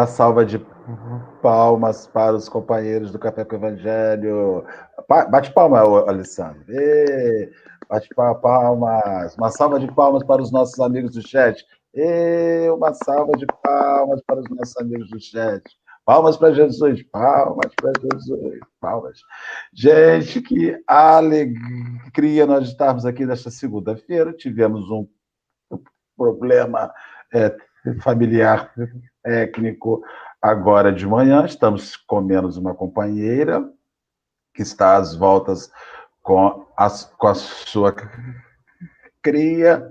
uma salva de palmas para os companheiros do Café com o Evangelho. Bate palma, Alessandro. E bate palmas. Uma salva de palmas para os nossos amigos do chat. Uma salva de palmas para os nossos amigos do chat. Palmas para Jesus, palmas para Jesus, palmas. Gente, que alegria nós estarmos aqui nesta segunda-feira. Tivemos um problema é, familiar técnico agora de manhã. Estamos com menos uma companheira que está às voltas com a, com a sua cria,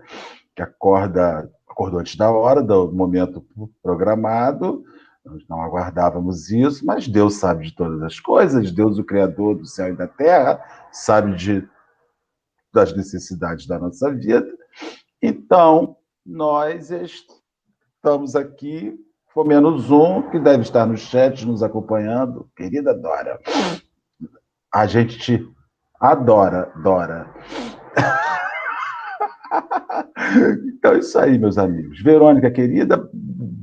que acorda, acordou antes da hora, do momento programado. Nós não aguardávamos isso, mas Deus sabe de todas as coisas, Deus, o Criador do céu e da terra, sabe de, das necessidades da nossa vida. Então, nós estamos aqui, for menos um, que deve estar no chat nos acompanhando, querida Dora. A gente te adora, Dora. Então é isso aí, meus amigos. Verônica, querida,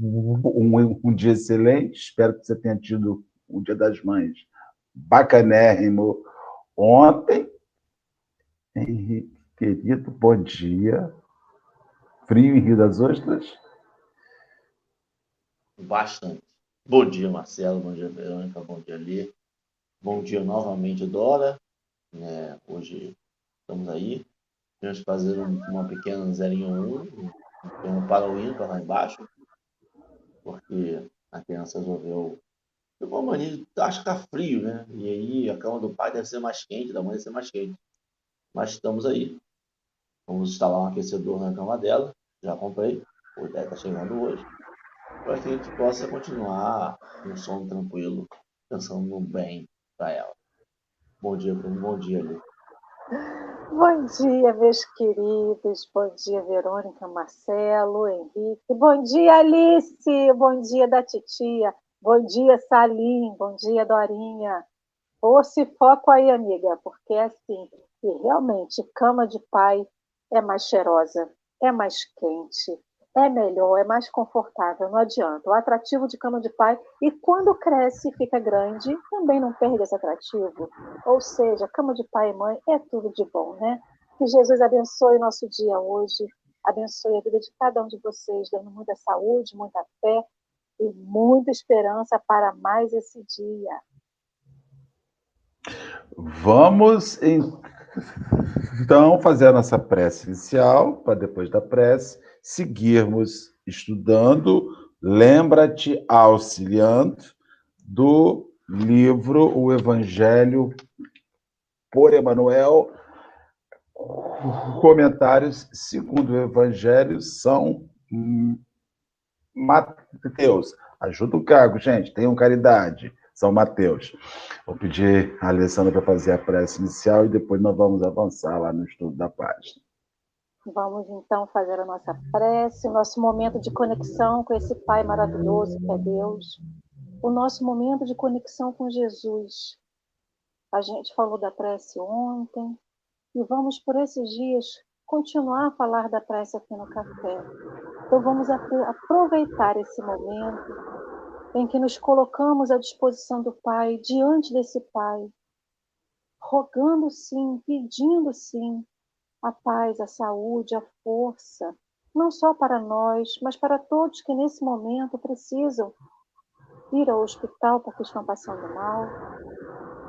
um, um dia excelente. Espero que você tenha tido um dia das mães bacanérrimo ontem. Henrique, querido, bom dia. Frio em Rio das Ostras? Bastante. Bom dia, Marcelo. Bom dia, Verônica. Bom dia, Lê. Bom dia novamente, Dora. É, hoje estamos aí. Vamos fazer uma pequena 01, um para o lá embaixo, porque a criança resolveu. Ficou mania, acho que tá frio, né? E aí a cama do pai deve ser mais quente, da mãe deve ser mais quente. Mas estamos aí. Vamos instalar um aquecedor na cama dela. Já comprei. O ideia está chegando hoje. Para que a gente possa continuar um sono tranquilo, pensando bem para ela. Bom dia, Bruno. Bom dia, Lu. Bom dia, meus queridos. Bom dia, Verônica, Marcelo, Henrique. Bom dia, Alice. Bom dia da titia. Bom dia, Salim. Bom dia, Dorinha. Força e foco aí, amiga, porque é assim, e realmente cama de pai é mais cheirosa, é mais quente, é melhor, é mais confortável, não adianta. O atrativo de cama de pai, e quando cresce e fica grande, também não perde esse atrativo. Ou seja, cama de pai e mãe é tudo de bom, né? Que Jesus abençoe nosso dia hoje, abençoe a vida de cada um de vocês, dando muita saúde, muita fé e muita esperança para mais esse dia. Vamos então fazer a nossa prece inicial, para depois da prece seguirmos estudando. Lembra-te, auxiliando, do livro O Evangelho por Emanuel. Comentários segundo o Evangelho são Mateus. Ajuda o cargo, gente. Tenham caridade. São Mateus. Vou pedir a Alessandra para fazer a prece inicial e depois nós vamos avançar lá no estudo da página. Vamos então fazer a nossa prece, o nosso momento de conexão com esse Pai maravilhoso que é Deus, o nosso momento de conexão com Jesus. A gente falou da prece ontem e vamos por esses dias continuar a falar da prece aqui no café. Então vamos aproveitar esse momento em que nos colocamos à disposição do Pai, diante desse Pai, rogando sim, pedindo sim a paz, a saúde, a força, não só para nós, mas para todos que nesse momento precisam ir ao hospital porque estão passando mal,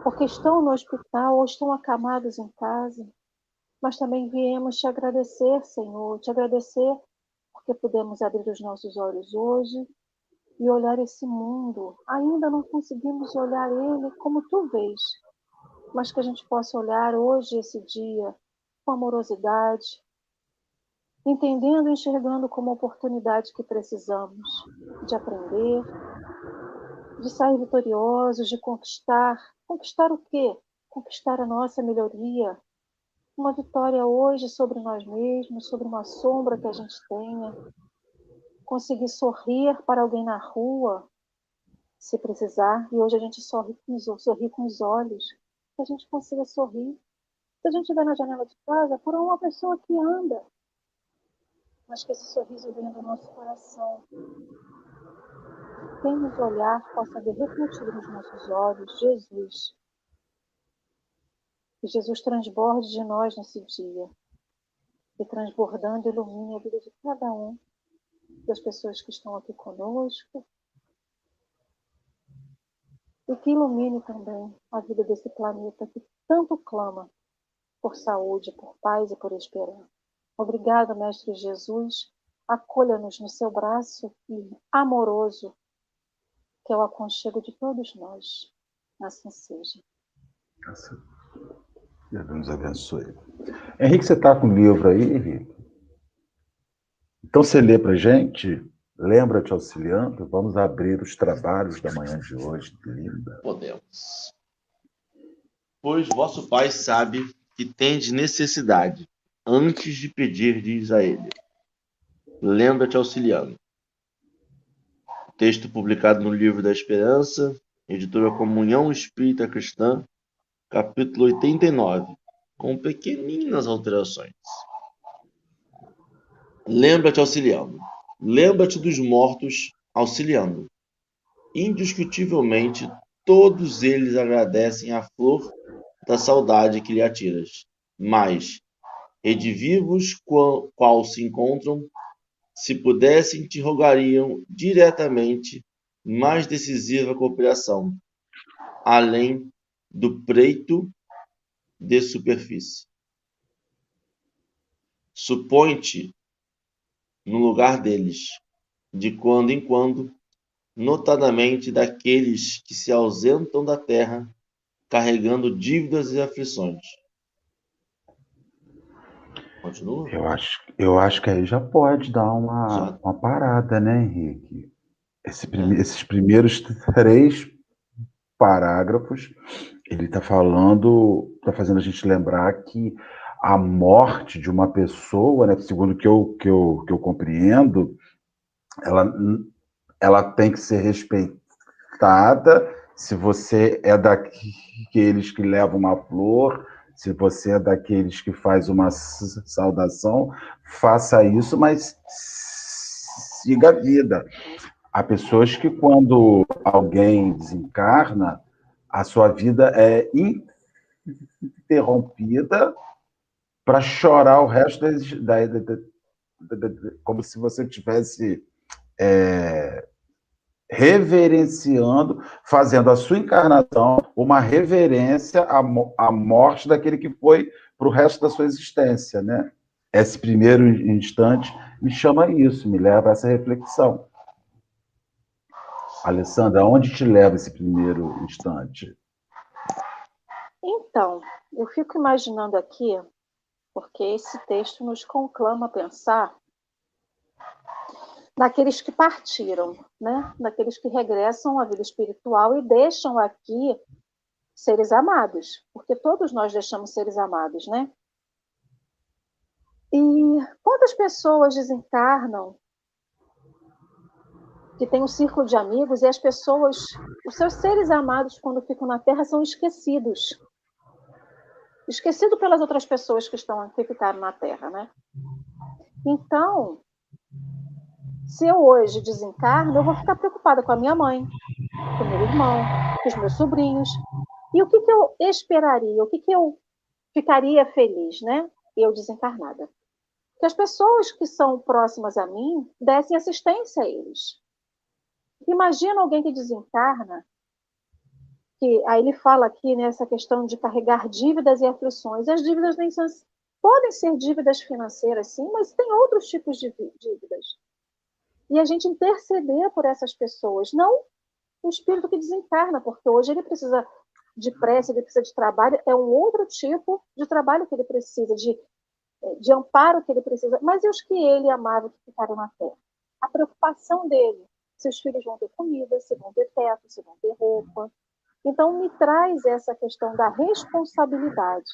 porque estão no hospital ou estão acamados em casa. Mas também viemos te agradecer, Senhor, te agradecer porque pudemos abrir os nossos olhos hoje e olhar esse mundo. Ainda não conseguimos olhar ele como tu vês, mas que a gente possa olhar hoje, esse dia, com amorosidade, entendendo e enxergando como oportunidade que precisamos de aprender, de sair vitoriosos, de conquistar. Conquistar o quê? Conquistar a nossa melhoria. Uma vitória hoje sobre nós mesmos, sobre uma sombra que a gente tenha, conseguir sorrir para alguém na rua, se precisar, e hoje a gente sorri com os, sorri com os olhos, que a gente consiga sorrir. Se a gente estiver na janela de casa, por uma pessoa que anda, mas que esse sorriso venha do nosso coração. Quem nos olhar possa ver refletido nos nossos olhos Jesus. Que Jesus transborde de nós nesse dia. E transbordando ilumine a vida de cada um das pessoas que estão aqui conosco. E que ilumine também a vida desse planeta que tanto clama por saúde, por paz e por esperança. Obrigada, Mestre Jesus. Acolha-nos no seu braço amoroso, que é o aconchego de todos nós. Assim seja. Assim. Deus nos abençoe. Henrique, você está com o livro aí, Henrique? Então você lê para gente, lembra te auxiliando, vamos abrir os trabalhos da manhã de hoje, linda. Podemos. Pois vosso Pai sabe que tendes necessidade, antes de pedirdes a Ele. Lembra-te auxiliando. Texto publicado no Livro da Esperança, editora Comunhão Espírita Cristã, capítulo 89, com pequeninas alterações. Lembra-te auxiliando. Lembra-te dos mortos auxiliando. Indiscutivelmente, todos eles agradecem a flor da saudade que lhe atiras. Mas, redivivos qual, qual se encontram, se pudessem, te rogariam diretamente mais decisiva cooperação, além do preito de superfície. Supõe-te no lugar deles, de quando em quando, notadamente daqueles que se ausentam da terra carregando dívidas e aflições. Continua? Eu acho, eu acho que aí já pode dar uma, uma parada, né, Henrique? Esse prime, é. Esses primeiros três parágrafos, ele está falando, está fazendo a gente lembrar que a morte de uma pessoa, né, segundo que eu, que eu, que eu compreendo, ela, ela tem que ser respeitada se você é daqueles que levam uma flor, se você é daqueles que faz uma saudação, faça isso, mas siga a vida. Há pessoas que, quando alguém desencarna, a sua vida é interrompida para chorar o resto da, da, da, como se você tivesse é, reverenciando, fazendo a sua encarnação uma reverência à, à morte daquele que foi para o resto da sua existência, né? Esse primeiro instante me chama isso, me leva a essa reflexão. Alessandra, aonde te leva esse primeiro instante? Então, eu fico imaginando aqui, porque esse texto nos conclama a pensar naqueles que partiram, né? naqueles que regressam à vida espiritual e deixam aqui seres amados, porque todos nós deixamos seres amados, né? E quantas pessoas desencarnam que tem um círculo de amigos e as pessoas, os seus seres amados, quando ficam na Terra, são esquecidos. Esquecido pelas outras pessoas que estão que ficaram na Terra, né? Então, se eu hoje desencarno, eu vou ficar preocupada com a minha mãe, com meu irmão, com os meus sobrinhos. E o que, que eu esperaria? O que, que eu ficaria feliz, né? Eu desencarnada. Que as pessoas que são próximas a mim dessem assistência a eles. Imagina alguém que desencarna, que aí ele fala aqui nessa questão de carregar dívidas e aflições. As dívidas nem são, podem ser dívidas financeiras, sim, mas tem outros tipos de dívidas e a gente interceder por essas pessoas, não o espírito que desencarna, porque hoje ele precisa de prece, ele precisa de trabalho, é um outro tipo de trabalho que ele precisa, de, de amparo que ele precisa, mas e os que ele amava que ficaram na terra? A preocupação dele, se os filhos vão ter comida, se vão ter teto, se vão ter roupa. Então, me traz essa questão da responsabilidade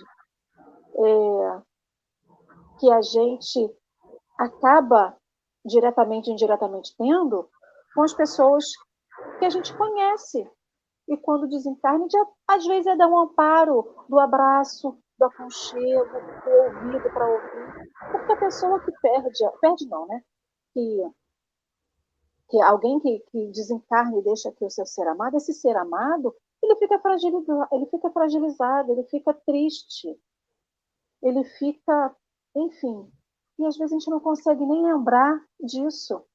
é, que a gente acaba diretamente e indiretamente tendo, com as pessoas que a gente conhece. E quando desencarna, às vezes é dar um amparo, do abraço, do aconchego, do ouvido para ouvir. Porque a pessoa que perde, perde não, né? Que, que alguém que, que desencarna e deixa aqui o seu ser amado, esse ser amado, ele fica fragilizado, ele fica fragilizado, ele fica triste, ele fica, enfim. E às vezes a gente não consegue nem lembrar disso.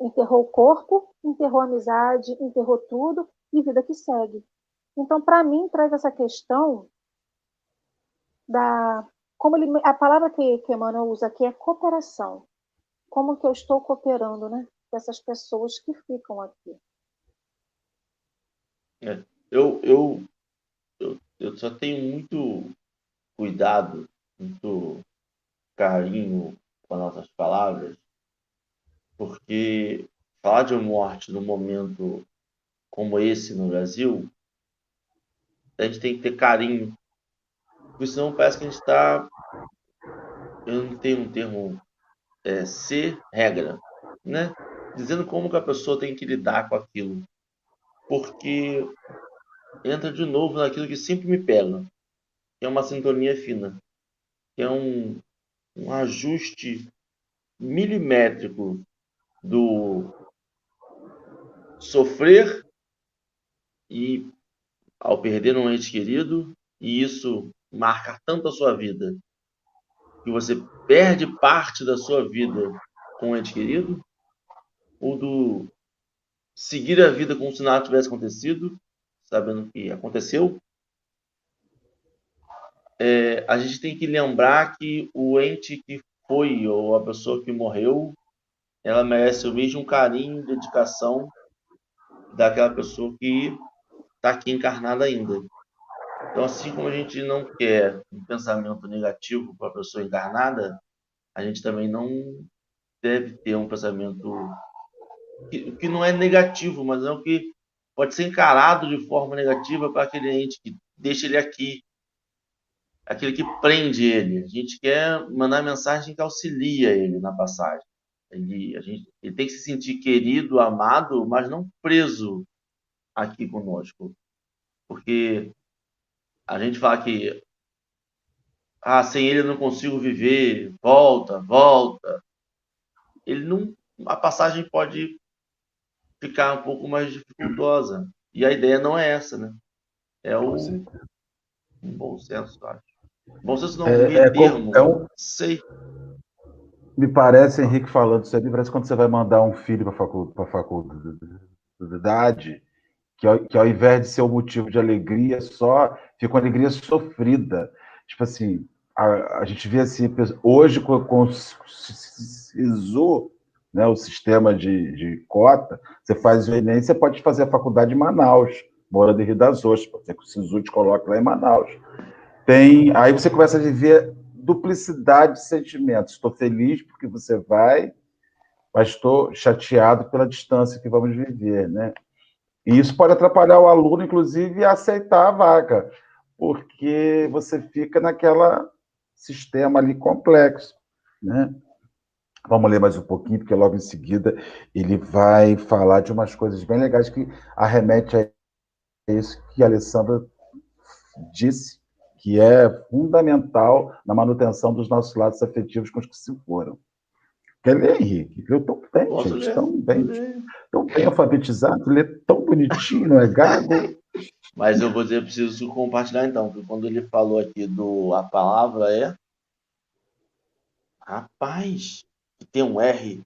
Enterrou o corpo, enterrou a amizade, enterrou tudo e vida que segue. Então, para mim, traz essa questão da. Como ele, a palavra que, que Emmanuel usa aqui é cooperação. Como que eu estou cooperando, né? Com essas pessoas que ficam aqui. É, eu, eu, eu, eu só tenho muito cuidado, muito carinho com as nossas palavras, porque falar de morte num momento como esse no Brasil, a gente tem que ter carinho, porque senão parece que a gente está. Eu não tenho um termo. É, ser regra, né? Dizendo como que a pessoa tem que lidar com aquilo. Porque entra de novo naquilo que sempre me pega, que é uma sintonia fina, que é um, um ajuste milimétrico do sofrer e ao perder um ente querido, e isso marca tanto a sua vida, que você perde parte da sua vida com um ente querido, ou do seguir a vida como se nada tivesse acontecido, sabendo que aconteceu. É, a gente tem que lembrar que o ente que foi ou a pessoa que morreu, ela merece o mesmo carinho e dedicação daquela pessoa que está aqui encarnada ainda. Então, assim como a gente não quer um pensamento negativo para a pessoa encarnada, a gente também não deve ter um pensamento que, que não é negativo, mas é o que pode ser encarado de forma negativa para aquele ente que deixa ele aqui, aquele que prende ele. A gente quer mandar mensagem que auxilia ele na passagem. Ele, a gente, ele tem que se sentir querido, amado, mas não preso aqui conosco. Porque a gente fala que ah, sem ele eu não consigo viver, volta, volta. Ele não, a passagem pode ficar um pouco mais dificultosa. E a ideia não é essa, né? É o um bom senso, acho. Bom senso não, é, é, termo, é um... sei. Me parece, Henrique, falando isso aí, parece quando você vai mandar um filho para a faculdade, que ao, que ao invés de ser um motivo de alegria só, fica uma alegria sofrida. Tipo assim, a, a gente vê assim, hoje com, com o SISU, né, o sistema de, de cota, você faz o Enem, você pode fazer a faculdade em Manaus, mora de Rio das Ostras, pode ser que o SISU te coloque lá em Manaus. Tem, aí você começa a viver duplicidade de sentimentos. Estou feliz porque você vai, mas estou chateado pela distância que vamos viver, né? E isso pode atrapalhar o aluno, inclusive, a aceitar a vaga, porque você fica naquela sistema ali complexo, né? Vamos ler mais um pouquinho, porque logo em seguida ele vai falar de umas coisas bem legais que arremete a isso que a Alessandra disse, que é fundamental na manutenção dos nossos lados afetivos com os que se foram. Quer ler, Henrique? Eu estou bem, Posso gente. Tão bem, tão bem alfabetizado, lê tão bonitinho, não é gago? Mas eu vou dizer, eu preciso compartilhar então, porque quando ele falou aqui do a palavra é. Rapaz, tem um R.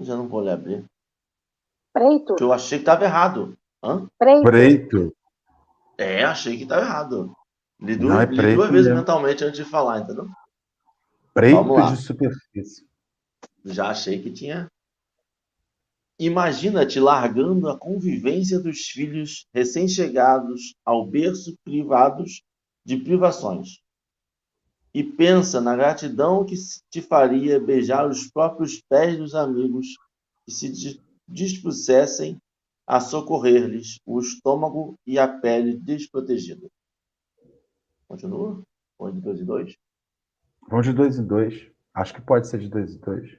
Eu já não vou ler abrir. Preto. Que eu achei que estava errado. Hã? Preto. Preito. É, achei que estava errado. Li, duas, é li duas vezes mentalmente antes de falar, entendeu? Preto de superfície já achei que tinha. Imagina-te largando a convivência dos filhos recém-chegados ao berço privados de privações. E pensa na gratidão que te faria beijar os próprios pés dos amigos que se dispusessem a socorrer-lhes o estômago e a pele desprotegida. Continua? Vamos de dois em dois? Vamos de dois em dois. Acho que pode ser de dois em dois.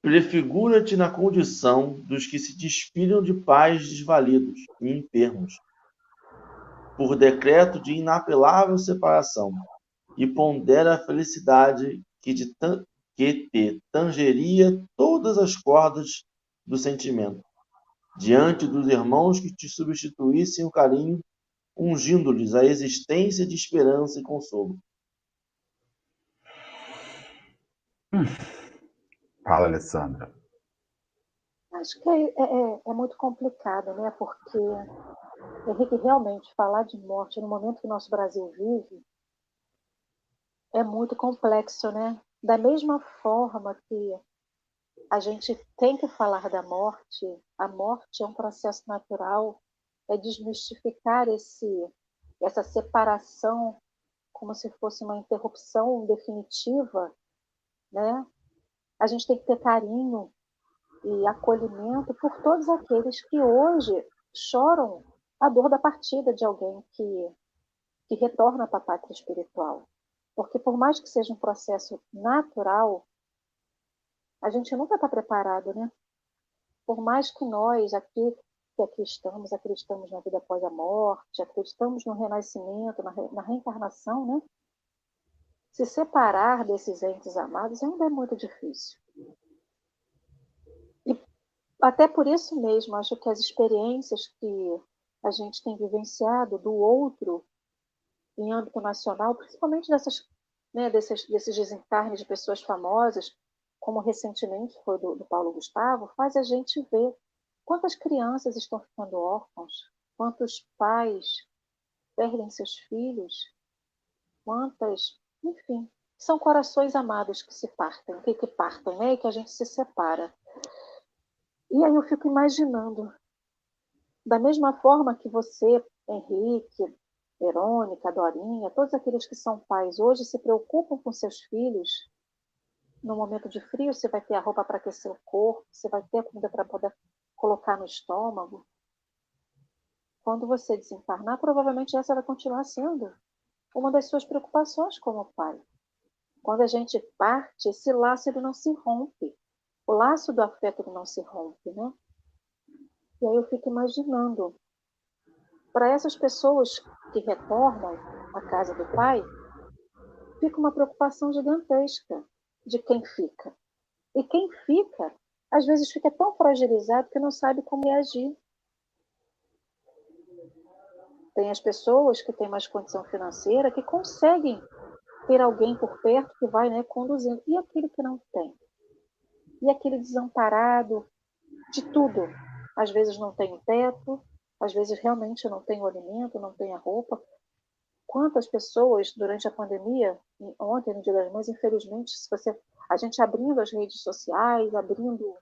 Prefigura-te na condição dos que se despilham de pais desvalidos e enfermos, por decreto de inapelável separação, e pondera a felicidade que, de que te tangeria todas as cordas do sentimento, diante dos irmãos que te substituíssem o carinho, ungindo-lhes a existência de esperança e consolo. Hum. Fala, Alessandra. Acho que é, é, é, muito complicado, né? Porque, Henrique, realmente falar de morte no momento que o nosso Brasil vive é muito complexo, né? Da mesma forma que a gente tem que falar da morte, a morte é um processo natural, é desmistificar esse, essa separação como se fosse uma interrupção definitiva, né? A gente tem que ter carinho e acolhimento por todos aqueles que hoje choram a dor da partida de alguém que, que retorna para a pátria espiritual. Porque por mais que seja um processo natural, a gente nunca está preparado, né? Por mais que nós aqui que aqui estamos, acreditamos na vida após a morte, acreditamos no renascimento, na, re, na reencarnação, né? Se separar desses entes amados ainda é muito difícil. Até por isso mesmo, acho que as experiências que a gente tem vivenciado do outro em âmbito nacional, principalmente dessas, né, desses, desses desencarnes de pessoas famosas, como recentemente foi do, do Paulo Gustavo, faz a gente ver quantas crianças estão ficando órfãos, quantos pais perdem seus filhos, quantas, enfim, são corações amados que se partem, que, que partem, né, e que a gente se separa. E aí eu fico imaginando, da mesma forma que você, Henrique, Verônica, Dorinha, todos aqueles que são pais hoje se preocupam com seus filhos, no momento de frio você vai ter a roupa para aquecer o corpo, você vai ter a comida para poder colocar no estômago. Quando você desencarnar, provavelmente essa vai continuar sendo uma das suas preocupações como pai. Quando a gente parte, esse laço ele não se rompe o laço do afeto não se rompe, né? E aí eu fico imaginando, para essas pessoas que retornam à casa do pai, fica uma preocupação gigantesca de quem fica. E quem fica, às vezes fica tão fragilizado que não sabe como agir. Tem as pessoas que têm mais condição financeira que conseguem ter alguém por perto que vai né, conduzindo. E aquele que não tem? e aquele desamparado de tudo. Às vezes não tem o teto, às vezes realmente não tem o alimento, não tem a roupa. Quantas pessoas durante a pandemia, ontem no Dia das Mães, infelizmente, se você, a gente abrindo as redes sociais, abrindo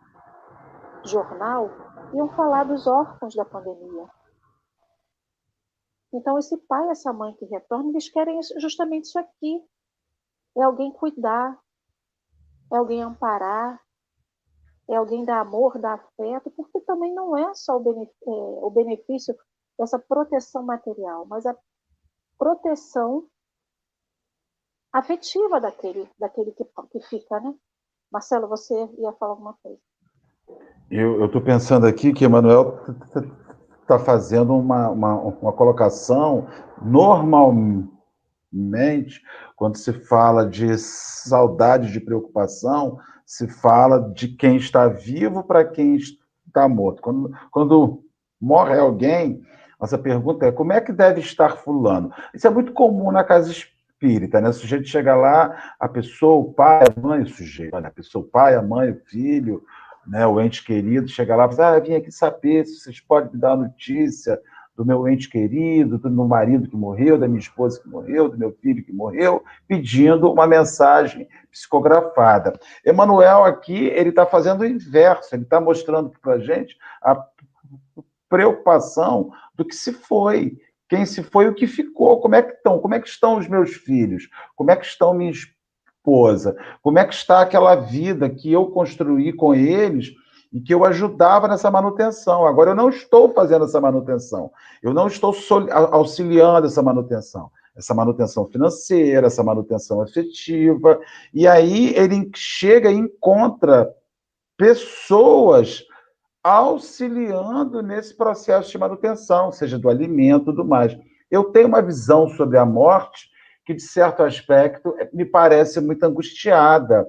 jornal, iam falar dos órfãos da pandemia. Então, esse pai, essa mãe que retorna, eles querem justamente isso aqui. É alguém cuidar, é alguém amparar, é alguém dar amor, dar afeto, porque também não é só o benefício, é, o benefício dessa proteção material, mas a proteção afetiva daquele, daquele que, que fica, né? Marcelo, você ia falar alguma coisa. Eu estou pensando aqui que Emanuel está fazendo uma, uma, uma colocação normalmente, quando se fala de saudade, de preocupação, se fala de quem está vivo para quem está morto. Quando, quando morre alguém, nossa pergunta é como é que deve estar fulano? Isso é muito comum na casa espírita, né? O sujeito chega lá, a pessoa, o pai, a mãe, o sujeito, a pessoa, o pai, a mãe, o filho, né, o ente querido, chega lá e ah, vim aqui saber se vocês podem me dar notícia do meu ente querido, do meu marido que morreu, da minha esposa que morreu, do meu filho que morreu, pedindo uma mensagem psicografada. Emanuel aqui, ele está fazendo o inverso, ele está mostrando para a gente a preocupação do que se foi, quem se foi, o que ficou, como é que estão, como é que estão os meus filhos, como é que estão minha esposa, como é que está aquela vida que eu construí com eles e que eu ajudava nessa manutenção. Agora eu não estou fazendo essa manutenção, eu não estou auxiliando essa manutenção, essa manutenção financeira, essa manutenção afetiva, e aí ele chega e encontra pessoas auxiliando nesse processo de manutenção, seja do alimento, do mais. Eu tenho uma visão sobre a morte que, de certo aspecto, me parece muito angustiada.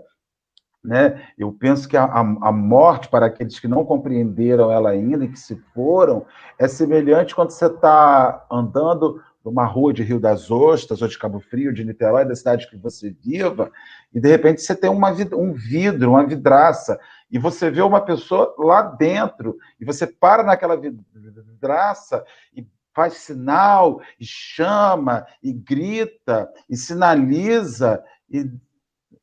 Né? Eu penso que a, a, morte, para aqueles que não compreenderam ela ainda e que se foram, é semelhante quando você está andando numa rua de Rio das Ostras, ou de Cabo Frio, de Niterói, da cidade que você viva, e de repente você tem uma, um vidro, uma vidraça, e você vê uma pessoa lá dentro, e você para naquela vidraça e faz sinal, e chama, e grita, e sinaliza, e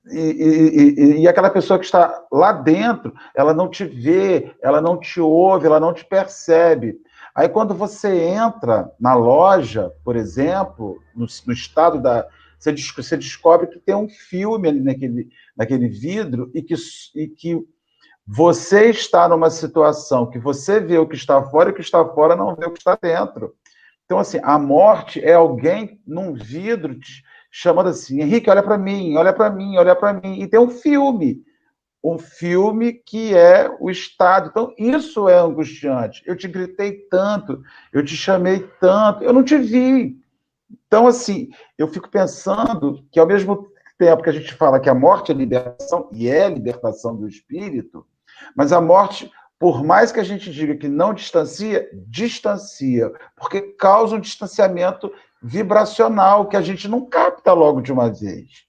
e, e, e, aquela pessoa que está lá dentro, ela não te vê, ela não te ouve, ela não te percebe. Aí, quando você entra na loja, por exemplo, no, no estado da. Você, você, descobre que tem um filme ali naquele, naquele vidro e que, e que você está numa situação que você vê o que está fora e o que está fora não vê o que está dentro. Então, assim, a morte é alguém num vidro chamando assim: Henrique, olha para mim, olha para mim, olha para mim. E tem um filme um filme que é o Estado. Então, isso é angustiante. Eu te gritei tanto, eu te chamei tanto, eu não te vi. Então, assim, eu fico pensando que, ao mesmo tempo que a gente fala que a morte é libertação, e é libertação do espírito, mas a morte, por mais que a gente diga que não distancia, distancia, porque causa um distanciamento vibracional que a gente não capta logo de uma vez.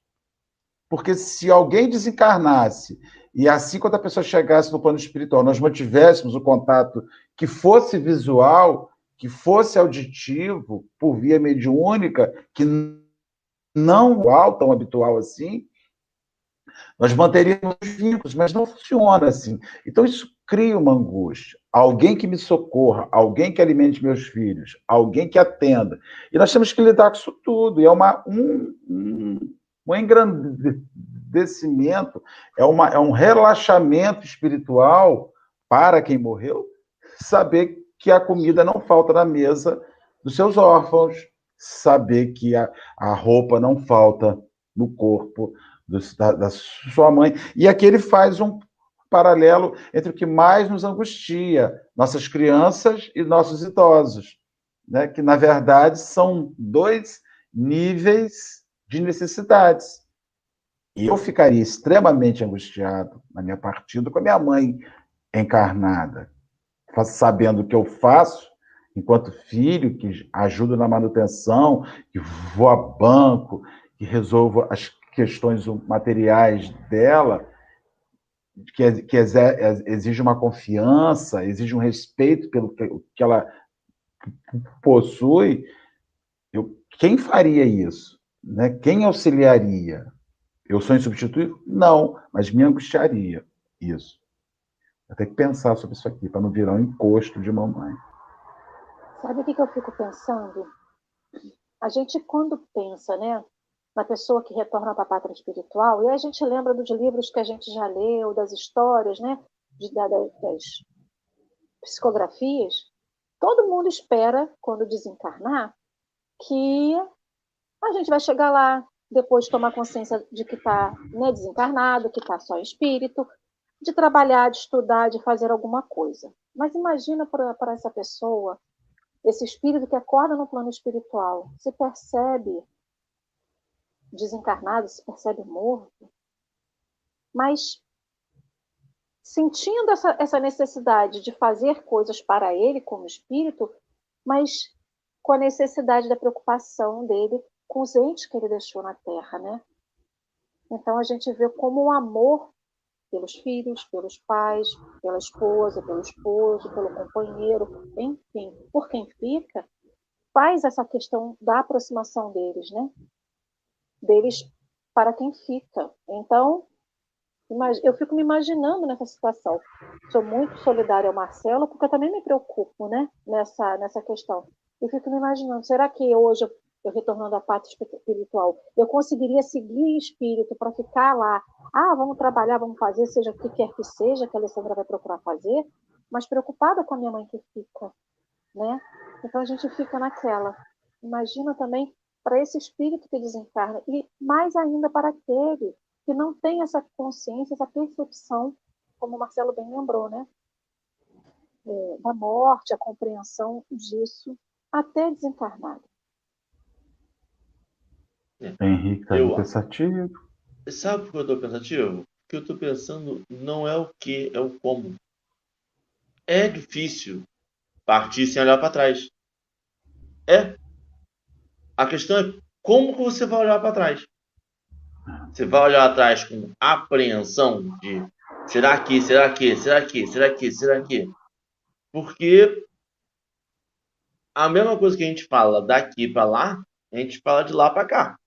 Porque se alguém desencarnasse e assim, quando a pessoa chegasse no plano espiritual, nós mantivéssemos o contato que fosse visual, que fosse auditivo, por via mediúnica, que não igual, tão habitual assim, nós manteríamos os vínculos, mas não funciona assim. Então, isso cria uma angústia. Alguém que me socorra, alguém que alimente meus filhos, alguém que atenda. E nós temos que lidar com isso tudo. E é uma, um, um, um engrandecimento, é, uma, é um relaxamento espiritual para quem morreu, saber que a comida não falta na mesa dos seus órfãos, saber que a, a roupa não falta no corpo do, da, da sua mãe. E aqui ele faz um paralelo entre o que mais nos angustia, nossas crianças e nossos idosos, né? que, na verdade, são dois níveis de necessidades. E eu ficaria extremamente angustiado na minha partida com a minha mãe encarnada, sabendo o que eu faço enquanto filho, que ajudo na manutenção, que vou a banco, que resolvo as questões materiais dela, que, que exige uma confiança, exige um respeito pelo que, ela possui. Eu, quem faria isso? Né? Quem auxiliaria? Eu sou insubstituível? Não, mas me angustiaria isso. Eu tenho que pensar sobre isso aqui, para não virar um encosto de mamãe. Sabe o que eu fico pensando? A gente, quando pensa, né, na pessoa que retorna para a pátria espiritual, e a gente lembra dos livros que a gente já leu, das histórias, né, das psicografias, todo mundo espera, quando desencarnar, que a gente vai chegar lá, depois tomar consciência de que está né, desencarnado, que está só espírito, de trabalhar, de estudar, de fazer alguma coisa. Mas imagina para essa pessoa, esse espírito que acorda no plano espiritual, se percebe desencarnado, se percebe morto, mas sentindo essa, essa necessidade de fazer coisas para ele como espírito, mas com a necessidade da preocupação dele com os entes que ele deixou na Terra, né? Então a gente vê como o amor pelos filhos, pelos pais, pela esposa, pelo esposo, pelo companheiro, enfim, por quem fica, faz essa questão da aproximação deles, né? Deles para quem fica. Então, eu fico me imaginando nessa situação. Sou muito solidária ao Marcelo, porque eu também me preocupo, né? Nessa, nessa questão. Eu fico me imaginando, será que hoje eu retornando à parte espiritual, eu conseguiria seguir espírito para ficar lá, ah, vamos trabalhar, vamos fazer, seja o que quer que seja que a Alessandra vai procurar fazer, mas preocupada com a minha mãe que fica, né? Então a gente fica naquela. Imagina também para esse espírito que desencarna e mais ainda para aquele que não tem essa consciência, essa percepção, como o Marcelo bem lembrou, né? É, da morte, a compreensão disso até desencarnado. Henrique está pensativo. Sabe por que eu estou pensativo? Porque eu estou pensando não é o que, é o como. É difícil partir sem olhar para trás. É. A questão é como que você vai olhar para trás. Você vai olhar atrás com apreensão de será que, será que, será que, será que, será que? Porque a mesma coisa que a gente fala daqui para lá, a gente fala de lá para cá.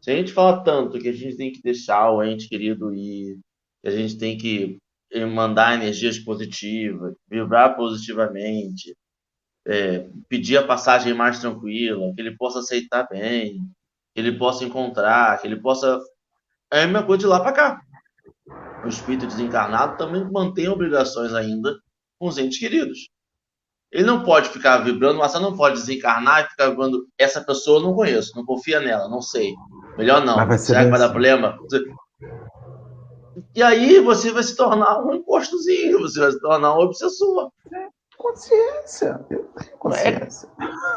Se a gente fala tanto que a gente tem que deixar o ente querido ir, que a gente tem que mandar energias positivas, vibrar positivamente, é, pedir a passagem mais tranquila, que ele possa aceitar bem, que ele possa encontrar, que ele possa. É a mesma coisa de lá para cá. O espírito desencarnado também mantém obrigações ainda com os entes queridos. Ele não pode ficar vibrando, mas você não pode desencarnar e ficar vibrando. Essa pessoa eu não conheço, não confia nela, não sei. Melhor não. Será que vai dar problema? E aí você vai se tornar um impostozinho, você vai se tornar um obsessor. Consciência. consciência.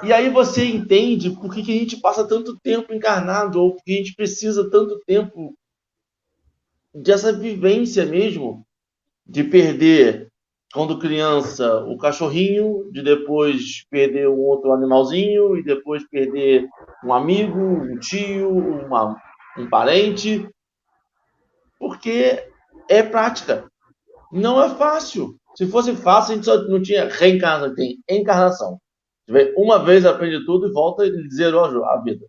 É. E aí você entende por que, que a gente passa tanto tempo encarnado, ou por que a gente precisa tanto tempo dessa vivência mesmo, de perder, quando criança, o cachorrinho, de depois perder um outro animalzinho, e depois perder um amigo, um tio, uma, um parente, porque é prática. Não é fácil. Se fosse fácil, a gente só não tinha reencarnação, tem encarnação. Uma vez aprende tudo e volta e zerou a vida.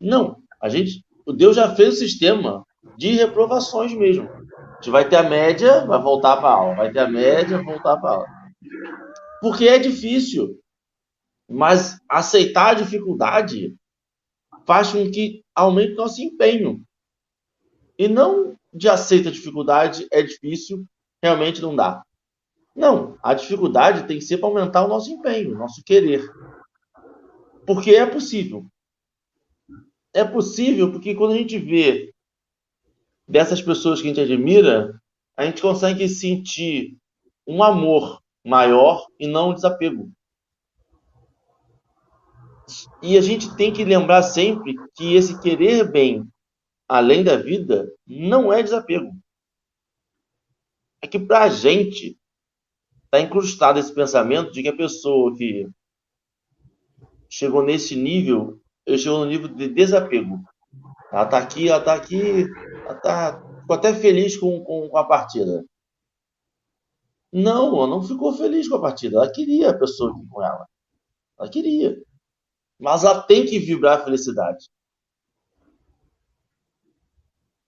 Não. A gente, o Deus já fez o sistema de reprovações mesmo. A gente vai ter a média, vai voltar para aula. Vai ter a média, voltar para aula. Porque é difícil. Mas aceitar a dificuldade faz com que aumente nosso empenho. E não de aceita a dificuldade, é difícil, realmente não dá. Não, a dificuldade tem que ser para aumentar o nosso empenho, o nosso querer. Porque é possível. É possível porque quando a gente vê dessas pessoas que a gente admira, a gente consegue sentir um amor maior e não um desapego. E a gente tem que lembrar sempre que esse querer bem além da vida não é desapego. É que para a gente está incrustado esse pensamento de que a pessoa que chegou nesse nível, ele chegou no nível de desapego. Ela está aqui, ela está aqui, ela tá, ficou até feliz com, com, com a partida. Não, ela não ficou feliz com a partida. Ela queria a pessoa aqui com ela. Ela queria. Mas ela tem que vibrar a felicidade.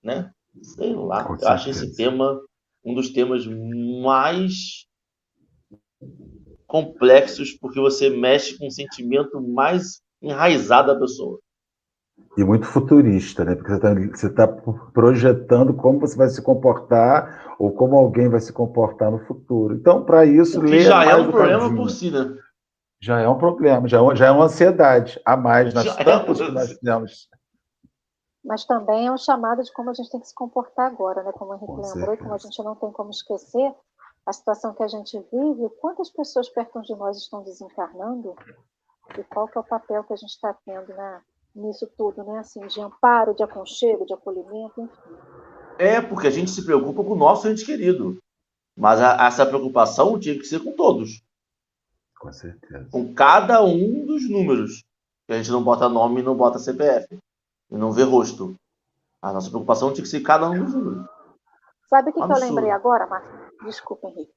Né? Sei lá. eu acho esse tema um dos temas mais complexos, porque você mexe com o sentimento mais enraizado da pessoa. E muito futurista, né? Porque você está tá projetando como você vai se comportar ou como alguém vai se comportar no futuro. Então, para isso, ler. Já é um problema por si, né? Já é um problema, já é, já é uma ansiedade a mais nas já tantas é que nós temos. Mas também é um chamado de como a gente tem que se comportar agora, né? Como a gente lembrou, e como a gente não tem como esquecer a situação que a gente vive, quantas pessoas perto de nós estão desencarnando e qual que é o papel que a gente está tendo né, nisso tudo, né? Assim, de amparo, de aconchego, de acolhimento, enfim. É, porque a gente se preocupa com o nosso ente querido. Mas a, essa preocupação tinha que ser com todos. Com certeza. Com cada um dos números. Que a gente não bota nome e não bota CPF. E não vê rosto. A nossa preocupação tinha que ser cada um dos números. Sabe o que, que, eu lembrei agora, Marcos? Desculpa, Henrique.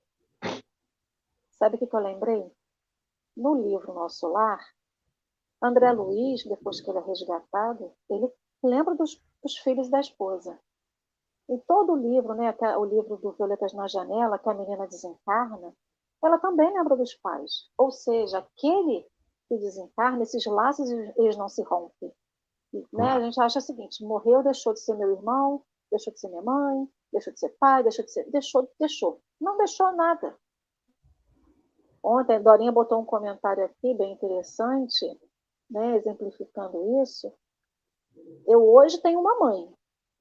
Sabe o que, que eu lembrei? No livro Nosso Lar, André Luiz, depois que ele é resgatado, ele lembra dos, dos filhos da esposa. Em todo o livro, né, até o livro do Violetas na Janela, que a menina desencarna, ela também lembra dos pais. Ou seja, aquele que desencarna, esses laços eles não se rompem. Né? A gente acha o seguinte: morreu, deixou de ser meu irmão, deixou de ser minha mãe, deixou de ser pai, deixou de ser. Deixou, deixou. Não deixou nada. Ontem, Dorinha botou um comentário aqui bem interessante, né, exemplificando isso. Eu hoje tenho uma mãe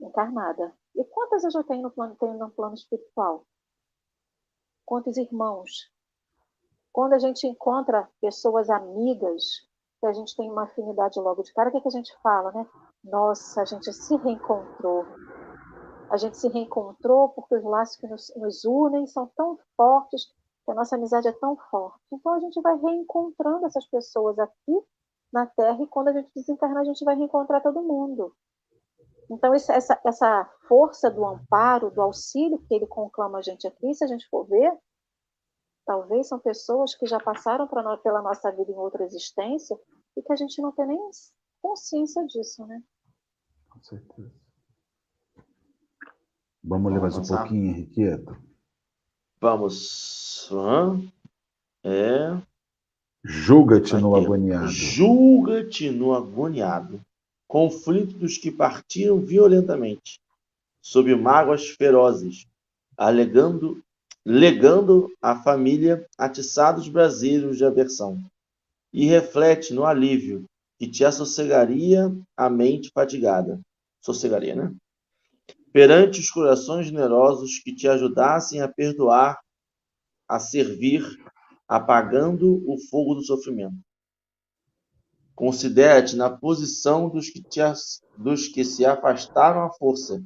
encarnada. E quantas eu já tenho no plano, tenho no plano espiritual? Quantos irmãos? Quando a gente encontra pessoas amigas, que a gente tem uma afinidade logo de cara, o que, é que a gente fala, né? nossa, a gente se reencontrou. A gente se reencontrou porque os laços que nos, nos unem são tão fortes, que a nossa amizade é tão forte. Então a gente vai reencontrando essas pessoas aqui na Terra e quando a gente desencarnar, a gente vai reencontrar todo mundo. Então, essa, essa força do amparo, do auxílio que ele conclama a gente aqui, se a gente for ver, talvez são pessoas que já passaram nós, pela nossa vida em outra existência e que a gente não tem nem consciência disso, né? Com certeza. Vamos ler mais um pouquinho, Henriqueto? Vamos. É. Julga-te no agoniado. Julga-te no agoniado. Conflito dos que partiram violentamente, sob mágoas ferozes, alegando, legando à família atiçados brasileiros de aversão. E reflete no alívio que te assossegaria a mente fatigada. Sossegaria, né? Perante os corações generosos que te ajudassem a perdoar, a servir, apagando o fogo do sofrimento. Considera-te na posição dos que, te, dos que se afastaram à força,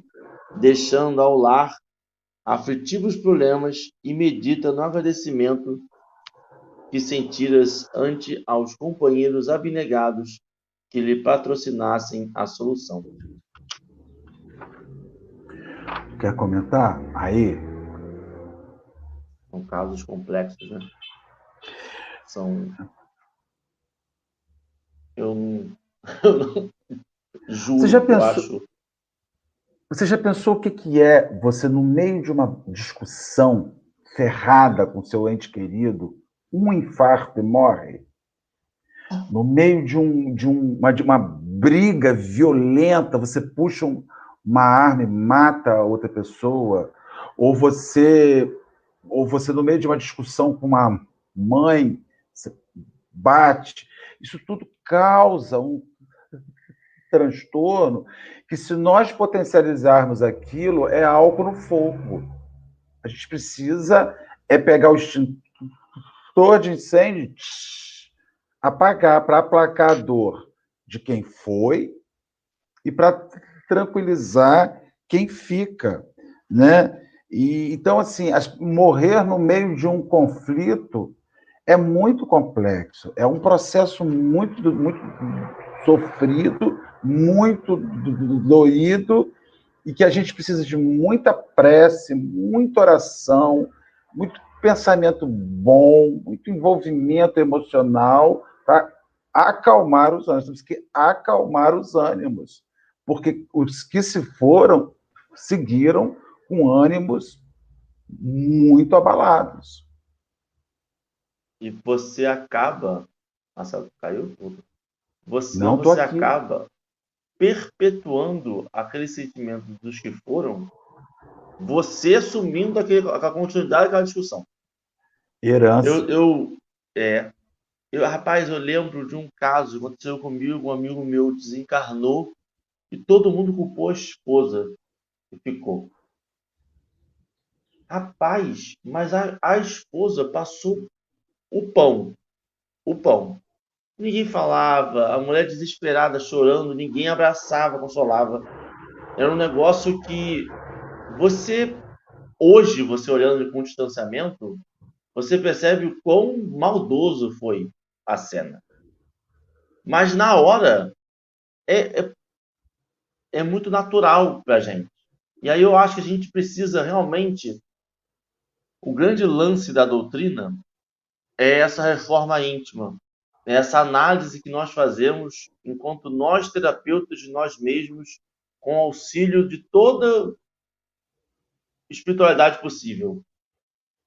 deixando ao lar aflitivos problemas e medita no agradecimento que sentiras ante aos companheiros abnegados que lhe patrocinassem a solução. Quer comentar? Aí. São casos complexos, né? São. Eu não. Eu não... Juro, você já pensou, acho... Você já pensou o que, que é você, no meio de uma discussão ferrada com seu ente querido, um infarto e morre? No meio de, um, de, um, uma, de uma briga violenta, você puxa um, uma arma mata outra pessoa, ou você, ou você no meio de uma discussão com uma mãe, bate, isso tudo causa um transtorno que se nós potencializarmos aquilo é álcool no fogo. A gente precisa é pegar o extintor de incêndio, apagar para aplacar a dor de quem foi e para tranquilizar quem fica, né? E, então, assim, as, morrer no meio de um conflito é muito complexo, é um processo muito, muito sofrido, muito doído, e que a gente precisa de muita prece, muita oração, muito pensamento bom, muito envolvimento emocional para acalmar os ânimos. Temos que acalmar os ânimos porque os que se foram seguiram com ânimos muito abalados. E você acaba. Nossa, caiu tudo. Você, Não você acaba perpetuando aquele sentimento dos que foram, você assumindo aquele, a continuidade daquela discussão. Herança. Eu, eu, é, eu, rapaz, eu lembro de um caso que aconteceu comigo, um amigo meu desencarnou e todo mundo culpou a esposa que ficou. Rapaz, mas a, a esposa passou o pão. O pão. Ninguém falava, a mulher desesperada, chorando, ninguém abraçava, consolava. Era um negócio que você, hoje, você olhando com distanciamento, você percebe o quão maldoso foi a cena. Mas na hora, é, é é muito natural para a gente. E aí eu acho que a gente precisa realmente. O grande lance da doutrina é essa reforma íntima, é essa análise que nós fazemos enquanto nós, terapeutas de nós mesmos, com auxílio de toda espiritualidade possível.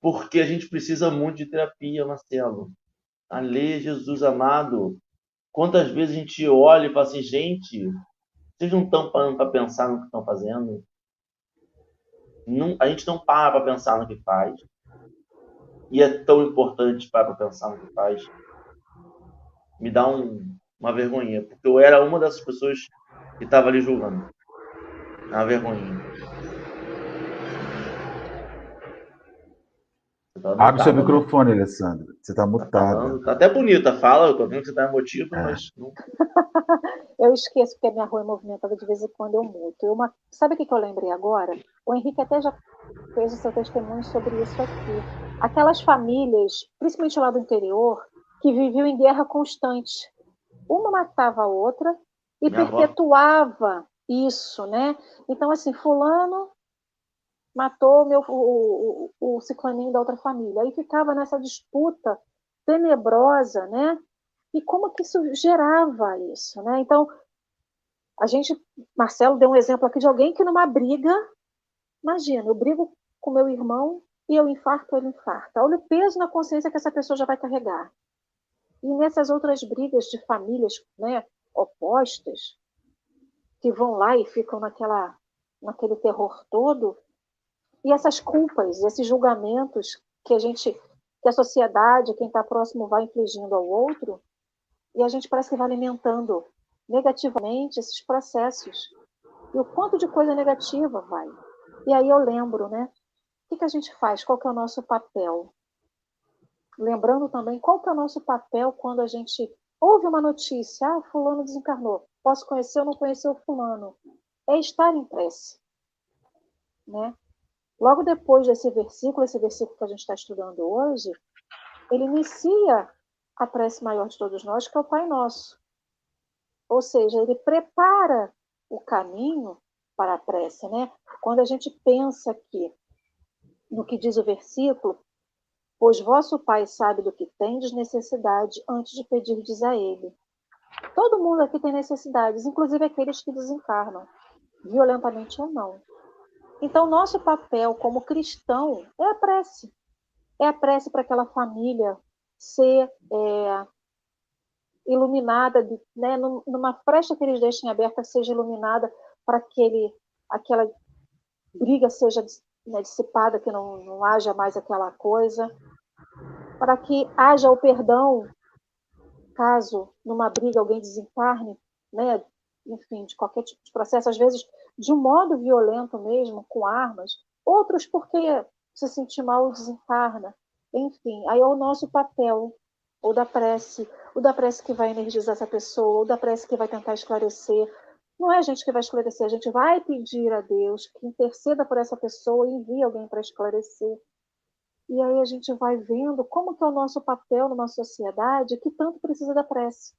Porque a gente precisa muito de terapia, Marcelo. Ale, Jesus amado. Quantas vezes a gente olha e fala assim, gente, vocês não estão parando para pensar no que estão fazendo? Não, a gente não para para pensar no que faz. E é tão importante parar para pensar no que faz. Me dá um, uma vergonha, porque eu era uma dessas pessoas que estava ali julgando. É uma vergonha. Tá Abre seu né? microfone, Alessandro. Você está mutado. Tá, tá, até bonita a fala, eu tô vendo que você está emotivo, é. mas não. Eu esqueço porque a minha rua é movimentada de vez em quando eu mudo. Eu uma... Sabe o que, que eu lembrei agora? O Henrique até já fez o seu testemunho sobre isso aqui. Aquelas famílias, principalmente lá do interior, que viviam em guerra constante. Uma matava a outra e minha perpetuava avó. isso, né? Então, assim, fulano matou meu, o, o, o ciclaninho da outra família. Aí ficava nessa disputa tenebrosa, né? E como que isso gerava isso, né? Então, a gente, Marcelo deu um exemplo aqui de alguém que numa briga, imagina, eu brigo com meu irmão e eu infarto, ele infarta. Olha o peso na consciência que essa pessoa já vai carregar. E nessas outras brigas de famílias, né, opostas, que vão lá e ficam naquela, naquele terror todo, e essas culpas, esses julgamentos que a gente, que a sociedade, quem está próximo vai infligindo ao outro, e a gente parece que vai alimentando negativamente esses processos. E o quanto de coisa negativa vai. E aí eu lembro, né? O que, que a gente faz? Qual que é o nosso papel? Lembrando também qual que é o nosso papel quando a gente ouve uma notícia, ah, fulano desencarnou. Posso conhecer ou não conhecer o fulano? É estar em prece. Né? Logo depois desse versículo, esse versículo que a gente está estudando hoje, ele inicia a prece maior de todos nós, que é o Pai Nosso. Ou seja, ele prepara o caminho para a prece, né? Quando a gente pensa aqui no que diz o versículo, pois vosso Pai sabe do que tendes necessidade antes de pedirdes a Ele. Todo mundo aqui tem necessidades, inclusive aqueles que desencarnam, violentamente ou não. Então, nosso papel como cristão é a prece. É a prece para aquela família ser é, iluminada, né, numa frecha que eles deixem aberta, seja iluminada para que ele, aquela briga seja né, dissipada, que não, não haja mais aquela coisa, para que haja o perdão caso numa briga alguém desencarne, né, enfim, de qualquer tipo de processo, às vezes de um modo violento mesmo, com armas, outros porque se sentir mal desencarna. Enfim, aí é o nosso papel, ou da prece, o da prece que vai energizar essa pessoa, ou da prece que vai tentar esclarecer. Não é a gente que vai esclarecer, a gente vai pedir a Deus que interceda por essa pessoa e envie alguém para esclarecer. E aí a gente vai vendo como que é o nosso papel numa sociedade que tanto precisa da prece.